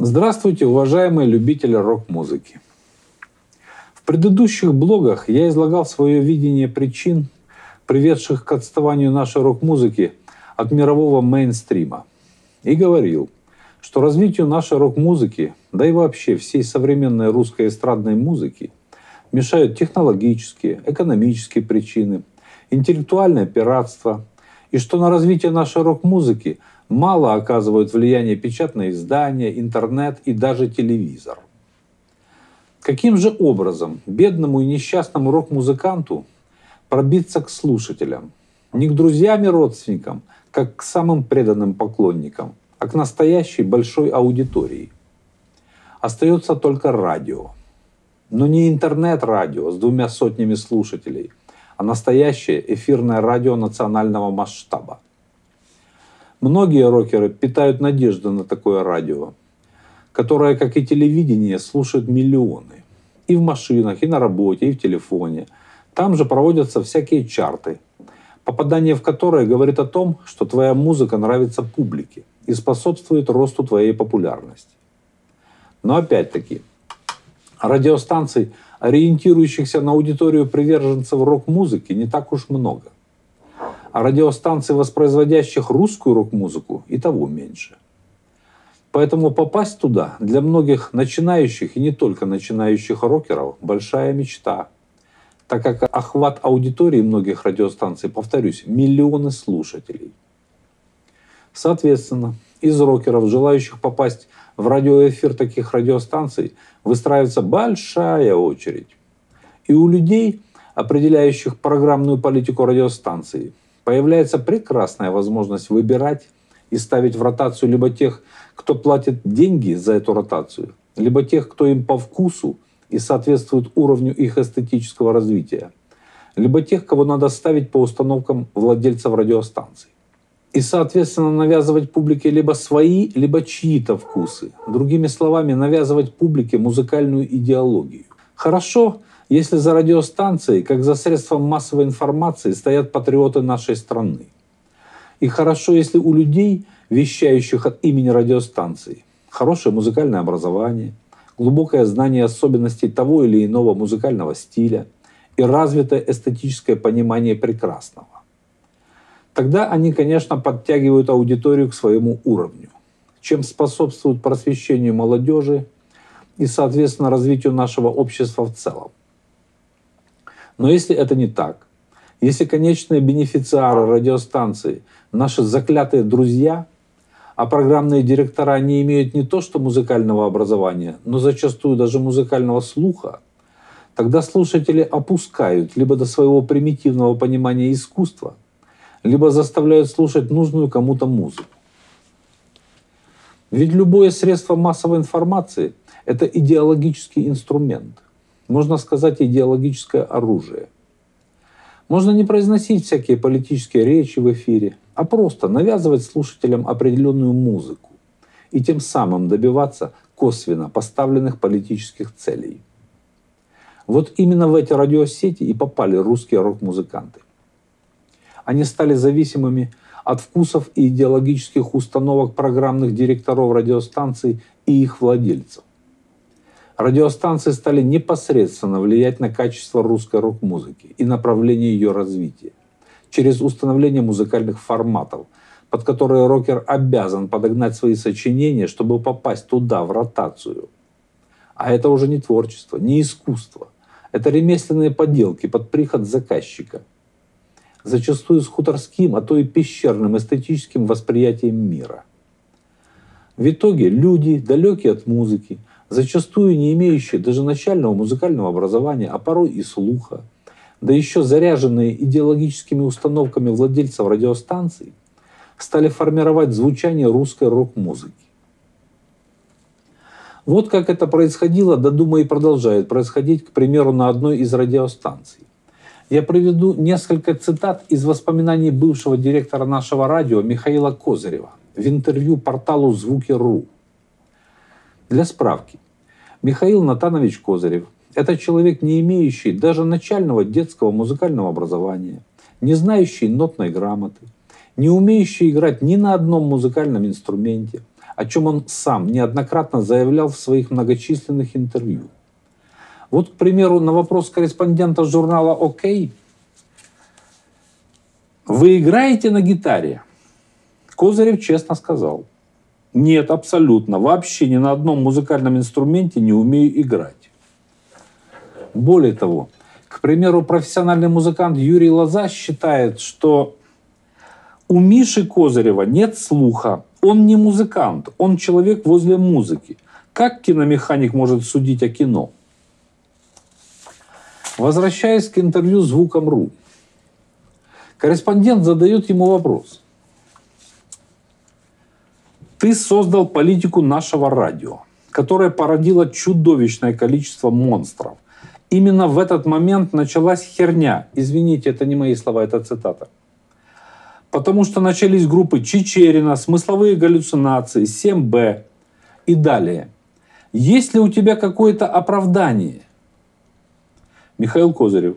Здравствуйте, уважаемые любители рок-музыки. В предыдущих блогах я излагал свое видение причин, приведших к отставанию нашей рок-музыки от мирового мейнстрима. И говорил, что развитию нашей рок-музыки, да и вообще всей современной русской эстрадной музыки мешают технологические, экономические причины, интеллектуальное пиратство, и что на развитие нашей рок-музыки – мало оказывают влияние печатные издания, интернет и даже телевизор. Каким же образом бедному и несчастному рок-музыканту пробиться к слушателям? Не к друзьям и родственникам, как к самым преданным поклонникам, а к настоящей большой аудитории. Остается только радио. Но не интернет-радио с двумя сотнями слушателей, а настоящее эфирное радио национального масштаба – Многие рокеры питают надежды на такое радио, которое, как и телевидение, слушают миллионы. И в машинах, и на работе, и в телефоне. Там же проводятся всякие чарты, попадание в которые говорит о том, что твоя музыка нравится публике и способствует росту твоей популярности. Но опять-таки, радиостанций, ориентирующихся на аудиторию приверженцев рок-музыки, не так уж много а радиостанций, воспроизводящих русскую рок-музыку, и того меньше. Поэтому попасть туда для многих начинающих и не только начинающих рокеров – большая мечта, так как охват аудитории многих радиостанций, повторюсь, миллионы слушателей. Соответственно, из рокеров, желающих попасть в радиоэфир таких радиостанций, выстраивается большая очередь. И у людей, определяющих программную политику радиостанции, появляется прекрасная возможность выбирать и ставить в ротацию либо тех, кто платит деньги за эту ротацию, либо тех, кто им по вкусу и соответствует уровню их эстетического развития, либо тех, кого надо ставить по установкам владельцев радиостанций. И, соответственно, навязывать публике либо свои, либо чьи-то вкусы. Другими словами, навязывать публике музыкальную идеологию. Хорошо, если за радиостанцией, как за средством массовой информации, стоят патриоты нашей страны. И хорошо, если у людей, вещающих от имени радиостанции, хорошее музыкальное образование, глубокое знание особенностей того или иного музыкального стиля и развитое эстетическое понимание прекрасного. Тогда они, конечно, подтягивают аудиторию к своему уровню, чем способствуют просвещению молодежи и, соответственно, развитию нашего общества в целом. Но если это не так, если конечные бенефициары радиостанции наши заклятые друзья, а программные директора не имеют не то что музыкального образования, но зачастую даже музыкального слуха, тогда слушатели опускают либо до своего примитивного понимания искусства, либо заставляют слушать нужную кому-то музыку. Ведь любое средство массовой информации – это идеологический инструмент – можно сказать, идеологическое оружие. Можно не произносить всякие политические речи в эфире, а просто навязывать слушателям определенную музыку и тем самым добиваться косвенно поставленных политических целей. Вот именно в эти радиосети и попали русские рок-музыканты. Они стали зависимыми от вкусов и идеологических установок программных директоров радиостанций и их владельцев. Радиостанции стали непосредственно влиять на качество русской рок-музыки и направление ее развития через установление музыкальных форматов, под которые рокер обязан подогнать свои сочинения, чтобы попасть туда, в ротацию. А это уже не творчество, не искусство. Это ремесленные поделки под приход заказчика. Зачастую с хуторским, а то и пещерным эстетическим восприятием мира. В итоге люди, далекие от музыки, зачастую не имеющие даже начального музыкального образования, а порой и слуха, да еще заряженные идеологическими установками владельцев радиостанций, стали формировать звучание русской рок-музыки. Вот как это происходило, да думаю и продолжает происходить, к примеру, на одной из радиостанций. Я приведу несколько цитат из воспоминаний бывшего директора нашего радио Михаила Козырева в интервью порталу «Звуки.ру». Для справки. Михаил Натанович Козырев – это человек, не имеющий даже начального детского музыкального образования, не знающий нотной грамоты, не умеющий играть ни на одном музыкальном инструменте, о чем он сам неоднократно заявлял в своих многочисленных интервью. Вот, к примеру, на вопрос корреспондента журнала «ОК» «Вы играете на гитаре?» Козырев честно сказал «Нет, абсолютно, вообще ни на одном музыкальном инструменте не умею играть». Более того, к примеру, профессиональный музыкант Юрий Лоза считает, что у Миши Козырева нет слуха. Он не музыкант, он человек возле музыки. Как киномеханик может судить о кино? Возвращаясь к интервью «Звуком.ру», корреспондент задает ему вопрос. Ты создал политику нашего радио, которая породила чудовищное количество монстров. Именно в этот момент началась херня. Извините, это не мои слова, это цитата. Потому что начались группы Чечерина, смысловые галлюцинации, 7Б и далее. Есть ли у тебя какое-то оправдание? Михаил Козырев.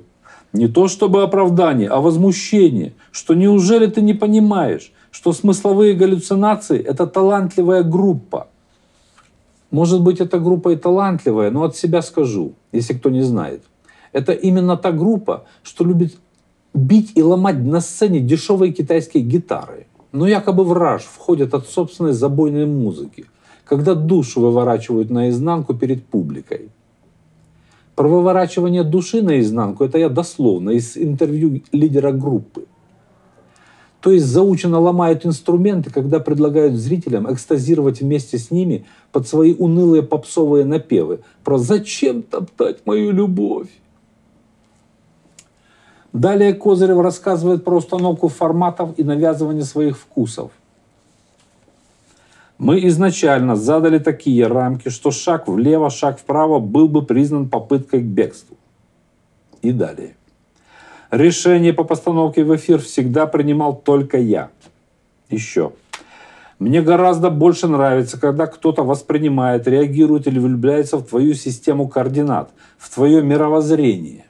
Не то чтобы оправдание, а возмущение, что неужели ты не понимаешь, что смысловые галлюцинации – это талантливая группа. Может быть, эта группа и талантливая, но от себя скажу, если кто не знает. Это именно та группа, что любит бить и ломать на сцене дешевые китайские гитары. Но якобы в раж входят от собственной забойной музыки, когда душу выворачивают наизнанку перед публикой. Про выворачивание души наизнанку это я дословно из интервью лидера группы. То есть заучено ломают инструменты, когда предлагают зрителям экстазировать вместе с ними под свои унылые попсовые напевы про «Зачем топтать мою любовь?». Далее Козырев рассказывает про установку форматов и навязывание своих вкусов. Мы изначально задали такие рамки, что шаг влево, шаг вправо был бы признан попыткой к бегству. И далее. Решение по постановке в эфир всегда принимал только я. Еще. Мне гораздо больше нравится, когда кто-то воспринимает, реагирует или влюбляется в твою систему координат, в твое мировоззрение.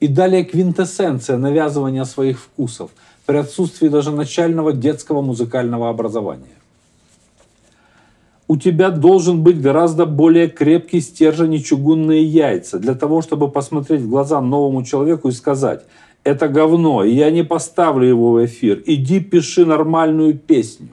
И далее квинтэссенция навязывания своих вкусов при отсутствии даже начального детского музыкального образования. У тебя должен быть гораздо более крепкий стержень и чугунные яйца для того, чтобы посмотреть в глаза новому человеку и сказать – это говно, и я не поставлю его в эфир. Иди пиши нормальную песню.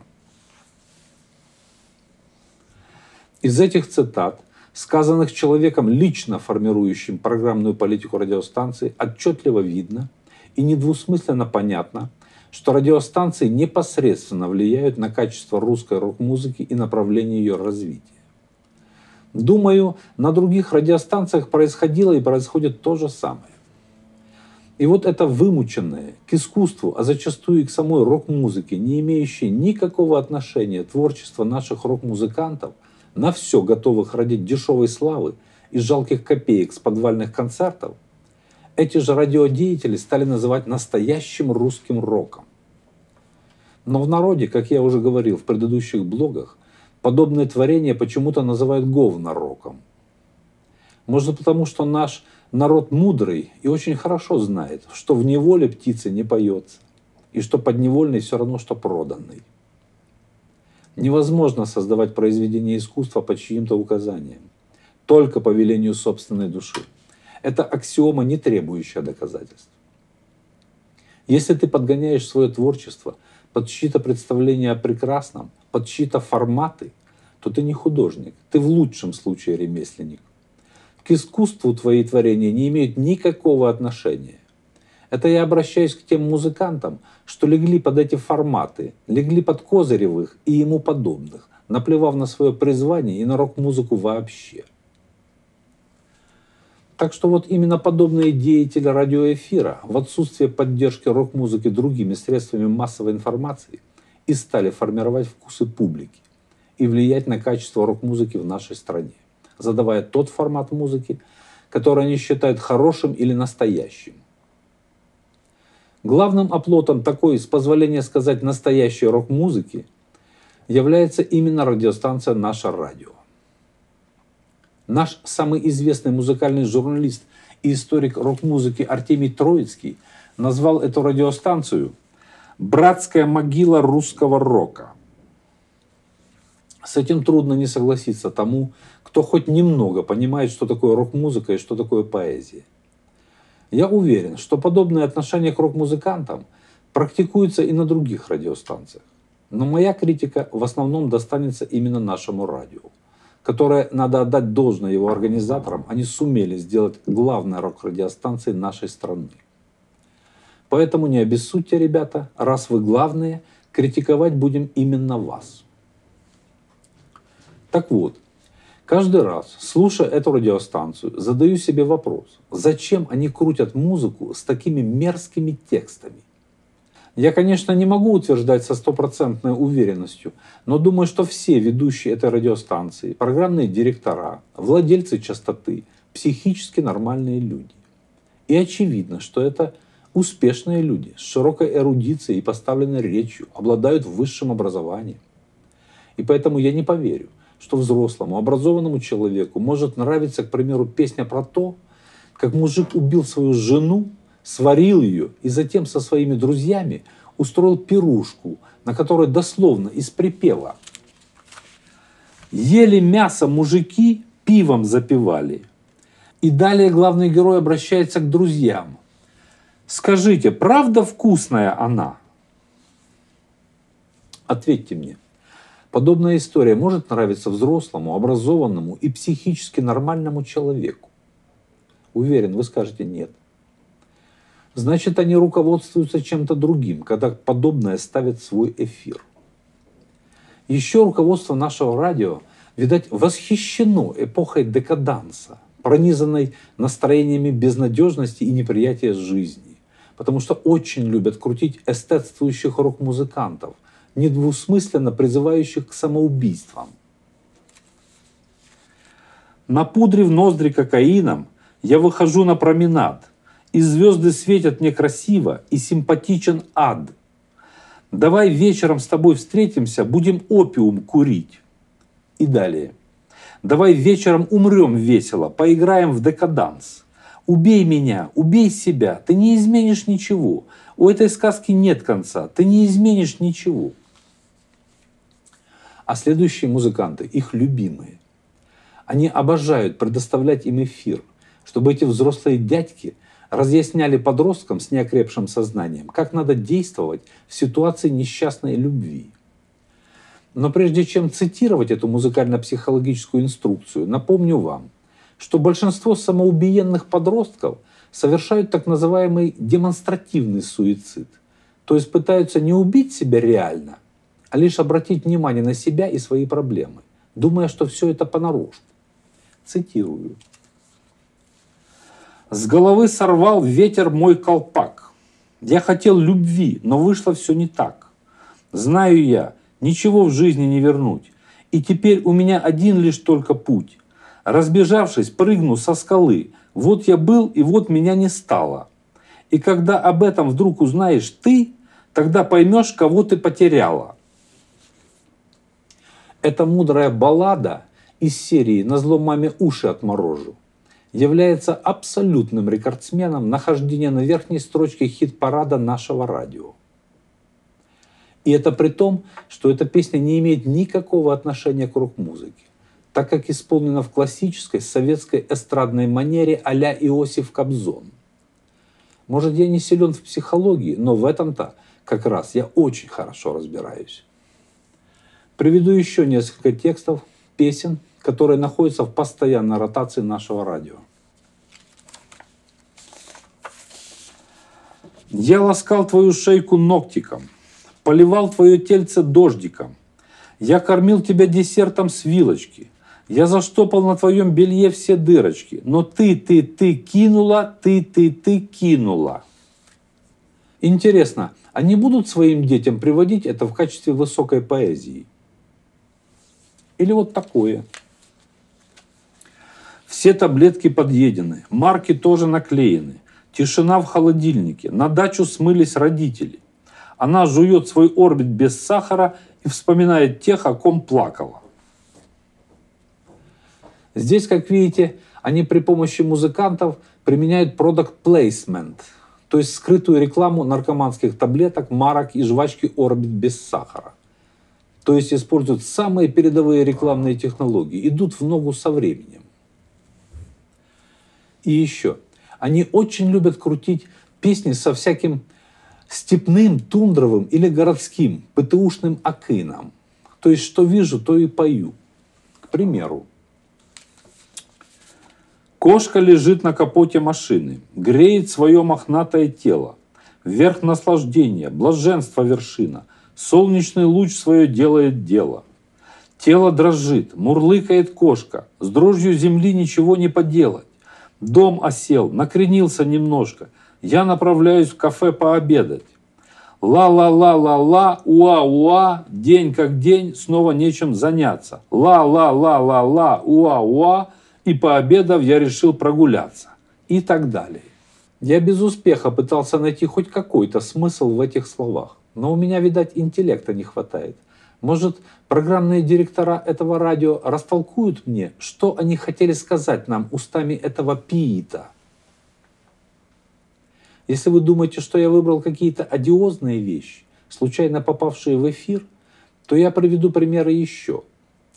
Из этих цитат, сказанных человеком, лично формирующим программную политику радиостанции, отчетливо видно и недвусмысленно понятно, что радиостанции непосредственно влияют на качество русской рок-музыки и направление ее развития. Думаю, на других радиостанциях происходило и происходит то же самое. И вот это вымученное к искусству, а зачастую и к самой рок-музыке, не имеющее никакого отношения творчество наших рок-музыкантов, на все готовых ради дешевой славы и жалких копеек с подвальных концертов, эти же радиодеятели стали называть настоящим русским роком. Но в народе, как я уже говорил в предыдущих блогах, подобные творения почему-то называют говнороком. Может потому, что наш народ мудрый и очень хорошо знает, что в неволе птицы не поется, и что подневольный все равно, что проданный. Невозможно создавать произведение искусства по чьим-то указаниям, только по велению собственной души. Это аксиома, не требующая доказательств. Если ты подгоняешь свое творчество под чьи-то представления о прекрасном, под чьи-то форматы, то ты не художник, ты в лучшем случае ремесленник к искусству твои творения не имеют никакого отношения. Это я обращаюсь к тем музыкантам, что легли под эти форматы, легли под Козыревых и ему подобных, наплевав на свое призвание и на рок-музыку вообще. Так что вот именно подобные деятели радиоэфира в отсутствие поддержки рок-музыки другими средствами массовой информации и стали формировать вкусы публики и влиять на качество рок-музыки в нашей стране задавая тот формат музыки, который они считают хорошим или настоящим. Главным оплотом такой, с позволения сказать, настоящей рок-музыки является именно радиостанция «Наше радио». Наш самый известный музыкальный журналист и историк рок-музыки Артемий Троицкий назвал эту радиостанцию «Братская могила русского рока». С этим трудно не согласиться тому, кто хоть немного понимает, что такое рок-музыка и что такое поэзия. Я уверен, что подобное отношение к рок-музыкантам практикуется и на других радиостанциях. Но моя критика в основном достанется именно нашему радио, которое, надо отдать должное его организаторам, они сумели сделать главной рок-радиостанцией нашей страны. Поэтому не обессудьте, ребята, раз вы главные, критиковать будем именно вас. Так вот, каждый раз, слушая эту радиостанцию, задаю себе вопрос, зачем они крутят музыку с такими мерзкими текстами? Я, конечно, не могу утверждать со стопроцентной уверенностью, но думаю, что все ведущие этой радиостанции, программные директора, владельцы частоты, психически нормальные люди. И очевидно, что это успешные люди с широкой эрудицией и поставленной речью, обладают высшим образованием. И поэтому я не поверю, что взрослому, образованному человеку может нравиться, к примеру, песня про то, как мужик убил свою жену, сварил ее и затем со своими друзьями устроил пирушку, на которой дословно из припева «Ели мясо мужики, пивом запивали». И далее главный герой обращается к друзьям. «Скажите, правда вкусная она?» Ответьте мне, Подобная история может нравиться взрослому, образованному и психически нормальному человеку. Уверен, вы скажете нет. Значит, они руководствуются чем-то другим, когда подобное ставит свой эфир. Еще руководство нашего радио, видать, восхищено эпохой декаданса, пронизанной настроениями безнадежности и неприятия жизни, потому что очень любят крутить эстетствующих рок-музыкантов – недвусмысленно призывающих к самоубийствам. Напудрив ноздри кокаином, я выхожу на променад, и звезды светят мне красиво, и симпатичен ад. Давай вечером с тобой встретимся, будем опиум курить. И далее. Давай вечером умрем весело, поиграем в декаданс. Убей меня, убей себя, ты не изменишь ничего. У этой сказки нет конца, ты не изменишь ничего а следующие музыканты, их любимые. Они обожают предоставлять им эфир, чтобы эти взрослые дядьки разъясняли подросткам с неокрепшим сознанием, как надо действовать в ситуации несчастной любви. Но прежде чем цитировать эту музыкально-психологическую инструкцию, напомню вам, что большинство самоубиенных подростков совершают так называемый демонстративный суицид, то есть пытаются не убить себя реально, а лишь обратить внимание на себя и свои проблемы, думая, что все это понарошку. Цитирую. «С головы сорвал ветер мой колпак. Я хотел любви, но вышло все не так. Знаю я, ничего в жизни не вернуть. И теперь у меня один лишь только путь. Разбежавшись, прыгну со скалы. Вот я был, и вот меня не стало. И когда об этом вдруг узнаешь ты, тогда поймешь, кого ты потеряла. Эта мудрая баллада из серии «На зло маме уши отморожу» является абсолютным рекордсменом нахождения на верхней строчке хит-парада нашего радио. И это при том, что эта песня не имеет никакого отношения к рок-музыке, так как исполнена в классической советской эстрадной манере а-ля Иосиф Кобзон. Может, я не силен в психологии, но в этом-то как раз я очень хорошо разбираюсь. Приведу еще несколько текстов песен, которые находятся в постоянной ротации нашего радио. Я ласкал твою шейку ногтиком, поливал твое тельце дождиком. Я кормил тебя десертом с вилочки. Я заштопал на твоем белье все дырочки. Но ты, ты, ты кинула, ты, ты, ты кинула. Интересно, они будут своим детям приводить это в качестве высокой поэзии? Или вот такое. Все таблетки подъедены, марки тоже наклеены. Тишина в холодильнике. На дачу смылись родители. Она жует свой орбит без сахара и вспоминает тех, о ком плакала. Здесь, как видите, они при помощи музыкантов применяют product placement, то есть скрытую рекламу наркоманских таблеток, марок и жвачки орбит без сахара. То есть используют самые передовые рекламные технологии, идут в ногу со временем. И еще, они очень любят крутить песни со всяким степным, тундровым или городским, ПТУшным акином. То есть, что вижу, то и пою. К примеру, Кошка лежит на капоте машины, греет свое мохнатое тело. Вверх наслаждения, блаженство вершина. Солнечный луч свое делает дело. Тело дрожит, мурлыкает кошка. С дрожью земли ничего не поделать. Дом осел, накренился немножко. Я направляюсь в кафе пообедать. Ла-ла-ла-ла-ла, уа-уа, день как день, снова нечем заняться. Ла-ла-ла-ла-ла, уа-уа, и пообедав я решил прогуляться. И так далее. Я без успеха пытался найти хоть какой-то смысл в этих словах. Но у меня, видать, интеллекта не хватает. Может, программные директора этого радио растолкуют мне, что они хотели сказать нам устами этого пиита? Если вы думаете, что я выбрал какие-то одиозные вещи, случайно попавшие в эфир, то я приведу примеры еще.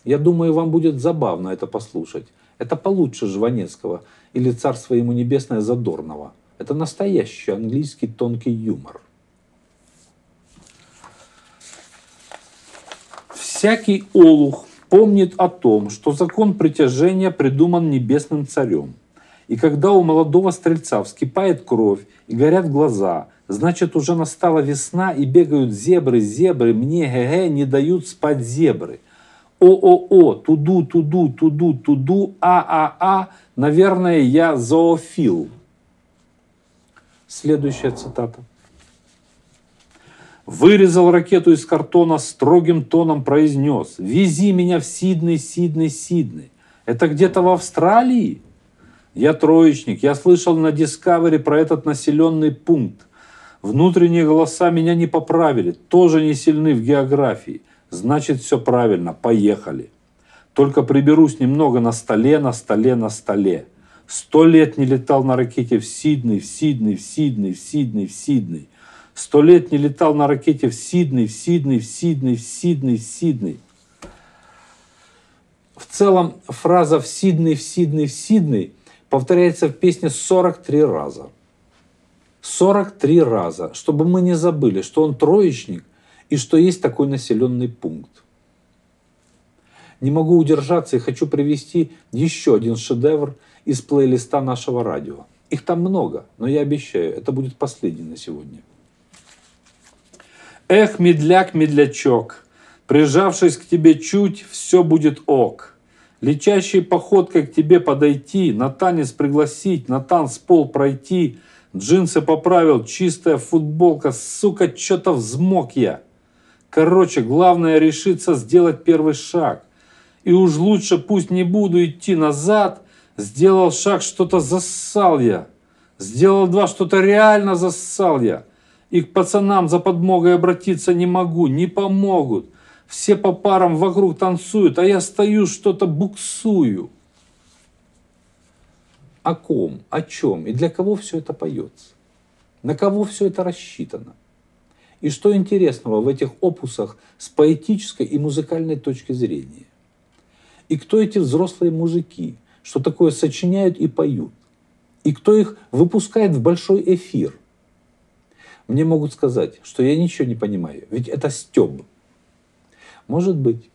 Я думаю, вам будет забавно это послушать. Это получше Жванецкого или «Царство ему небесное» Задорнова. Это настоящий английский тонкий юмор. Всякий олух помнит о том, что закон притяжения придуман небесным царем. И когда у молодого стрельца вскипает кровь и горят глаза, значит уже настала весна и бегают зебры, зебры, мне ге-ге не дают спать зебры. ООО, туду, туду, туду, туду, ААА, наверное, я зоофил. Следующая цитата. Вырезал ракету из картона, строгим тоном произнес. Вези меня в Сиднey, Сидней, Сидней. Это где-то в Австралии? Я троечник, я слышал на Discovery про этот населенный пункт. Внутренние голоса меня не поправили, тоже не сильны в географии. Значит, все правильно, поехали. Только приберусь немного на столе, на столе, на столе. Сто лет не летал на ракете в Сидней, в Сидней, в Сидней, в Сидней, в Сидней. Сто лет не летал на ракете в Сидней, в Сидней, в Сидней, в Сидней, в Сидней. В целом фраза «в Сидней, в Сидней, в Сидней» повторяется в песне 43 раза. 43 раза, чтобы мы не забыли, что он троечник и что есть такой населенный пункт. Не могу удержаться и хочу привести еще один шедевр из плейлиста нашего радио. Их там много, но я обещаю, это будет последний на сегодня. Эх, медляк, медлячок, прижавшись к тебе чуть, все будет ок. Летящей походкой к тебе подойти, на танец пригласить, на танцпол пройти, джинсы поправил, чистая футболка, сука, что-то взмок я. Короче, главное решиться сделать первый шаг. И уж лучше пусть не буду идти назад. Сделал шаг, что-то зассал я. Сделал два, что-то реально зассал я. И к пацанам за подмогой обратиться не могу, не помогут. Все по парам вокруг танцуют, а я стою, что-то буксую. О ком, о чем и для кого все это поется? На кого все это рассчитано? И что интересного в этих опусах с поэтической и музыкальной точки зрения? И кто эти взрослые мужики, что такое сочиняют и поют? И кто их выпускает в большой эфир? Мне могут сказать, что я ничего не понимаю, ведь это стеб. Может быть.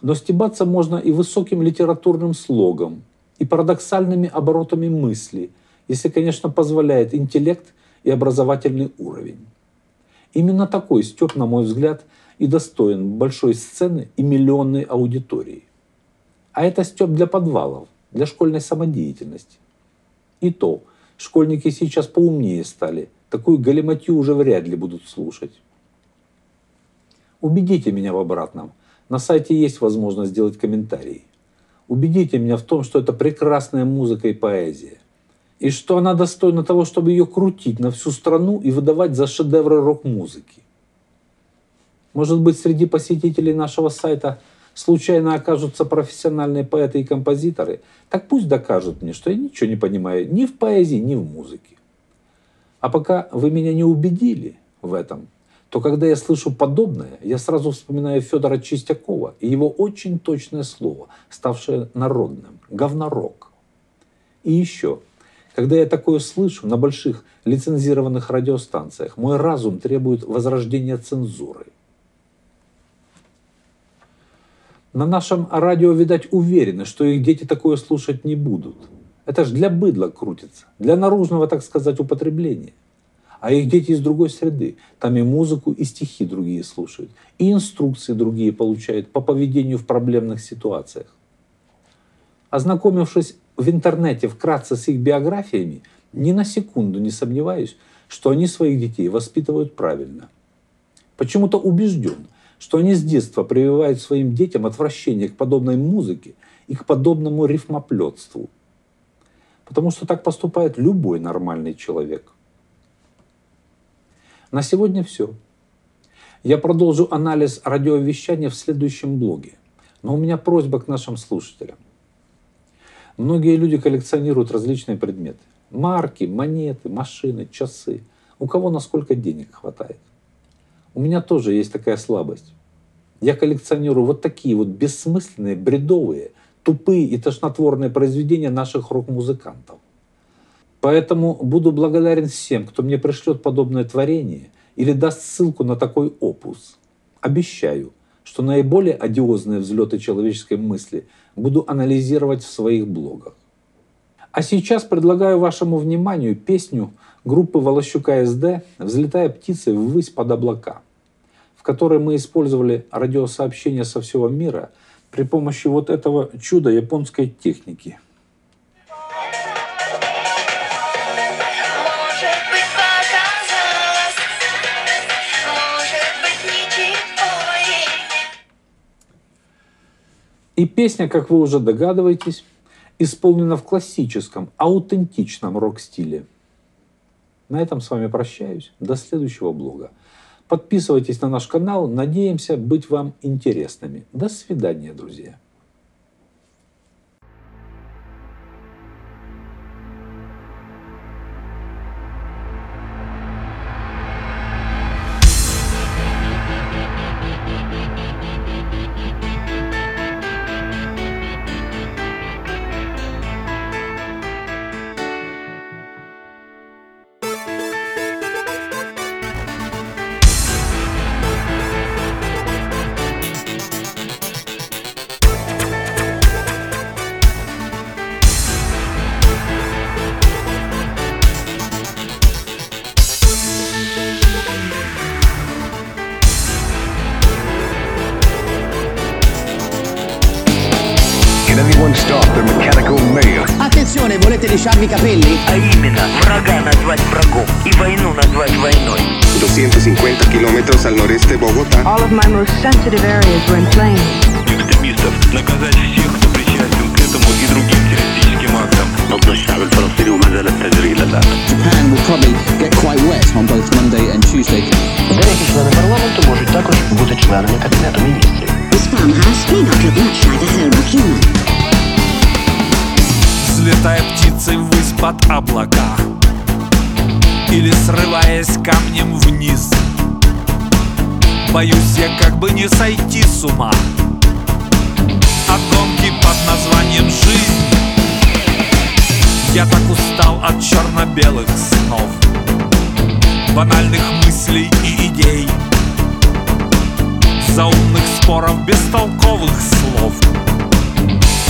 Но стебаться можно и высоким литературным слогом, и парадоксальными оборотами мысли, если, конечно, позволяет интеллект и образовательный уровень. Именно такой Степ, на мой взгляд, и достоин большой сцены и миллионной аудитории. А это Степ для подвалов, для школьной самодеятельности. И то, школьники сейчас поумнее стали, такую галиматью уже вряд ли будут слушать. Убедите меня в обратном. На сайте есть возможность сделать комментарии. Убедите меня в том, что это прекрасная музыка и поэзия и что она достойна того, чтобы ее крутить на всю страну и выдавать за шедевры рок-музыки. Может быть, среди посетителей нашего сайта случайно окажутся профессиональные поэты и композиторы, так пусть докажут мне, что я ничего не понимаю ни в поэзии, ни в музыке. А пока вы меня не убедили в этом, то когда я слышу подобное, я сразу вспоминаю Федора Чистякова и его очень точное слово, ставшее народным – говнорок. И еще, когда я такое слышу на больших лицензированных радиостанциях, мой разум требует возрождения цензуры. На нашем радио, видать, уверены, что их дети такое слушать не будут. Это ж для быдла крутится, для наружного, так сказать, употребления а их дети из другой среды. Там и музыку, и стихи другие слушают, и инструкции другие получают по поведению в проблемных ситуациях. Ознакомившись в интернете вкратце с их биографиями, ни на секунду не сомневаюсь, что они своих детей воспитывают правильно. Почему-то убежден, что они с детства прививают своим детям отвращение к подобной музыке и к подобному рифмоплетству. Потому что так поступает любой нормальный человек. На сегодня все. Я продолжу анализ радиовещания в следующем блоге. Но у меня просьба к нашим слушателям. Многие люди коллекционируют различные предметы. Марки, монеты, машины, часы. У кого на сколько денег хватает. У меня тоже есть такая слабость. Я коллекционирую вот такие вот бессмысленные, бредовые, тупые и тошнотворные произведения наших рок-музыкантов. Поэтому буду благодарен всем, кто мне пришлет подобное творение или даст ссылку на такой опус. Обещаю, что наиболее одиозные взлеты человеческой мысли буду анализировать в своих блогах. А сейчас предлагаю вашему вниманию песню группы Волощука СД «Взлетая птицей ввысь под облака», в которой мы использовали радиосообщения со всего мира при помощи вот этого чуда японской техники – И песня, как вы уже догадываетесь, исполнена в классическом, аутентичном рок-стиле. На этом с вами прощаюсь. До следующего блога. Подписывайтесь на наш канал. Надеемся быть вам интересными. До свидания, друзья. Attenzione, volete lisciarvi i capelli? А именно, врага назвать врагом и войну назвать войной. 250 kilómetros al noreste de Bogotá. All of my most sensitive areas were in flames. экстремистов, наказать всех, кто причастен к этому и другим террористическим актам. ضد الشعب الفلسطيني وما زال التجري إلى الآن. Japan will probably get quite wet on both Monday and Tuesday. Деякі члени парламенту можуть також бути членами кабінету міністрів. This farmhouse may not look под облака Или срываясь камнем вниз. Боюсь я как бы не сойти с ума. От гонки под названием «Жизнь» Я так устал от черно-белых снов Банальных мыслей и идей Заумных споров, бестолковых слов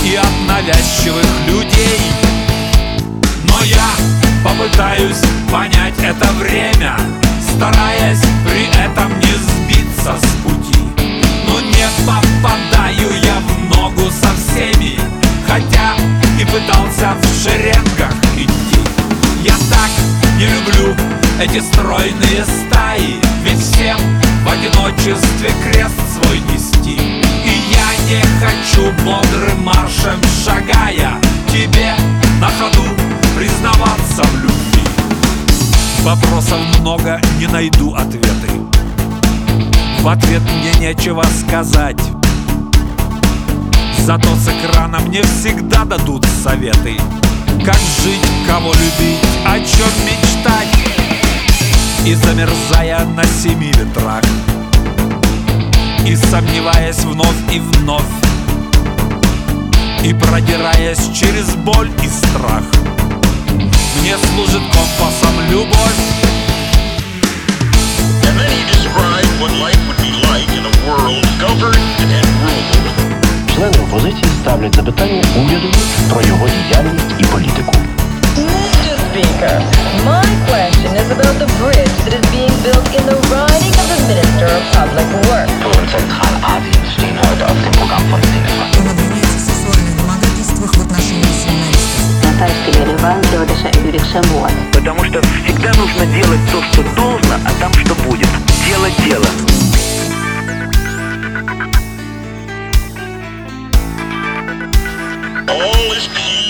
и от навязчивых людей Но я попытаюсь понять это время Стараясь при этом не сбиться Вопросов много, не найду ответы. В ответ мне нечего сказать. Зато с экрана мне всегда дадут советы. Как жить, кого любить, о чем мечтать. И замерзая на семи ветрах. И сомневаясь вновь и вновь. И продираясь через боль и страх. Мне служит компасом любовь then he described what life would be like in a world governed and ruled. Члени опозиції ставлять запитання уряду про його діяльність і політику. Mr. Speaker, my question is about the bridge that is being built in the riding of the Minister of Public Works. Von Zentralasien stehen heute auf dem Programm von Cinema. Потому что всегда нужно делать то, что должно, а там что будет. Делать дело. All is peace.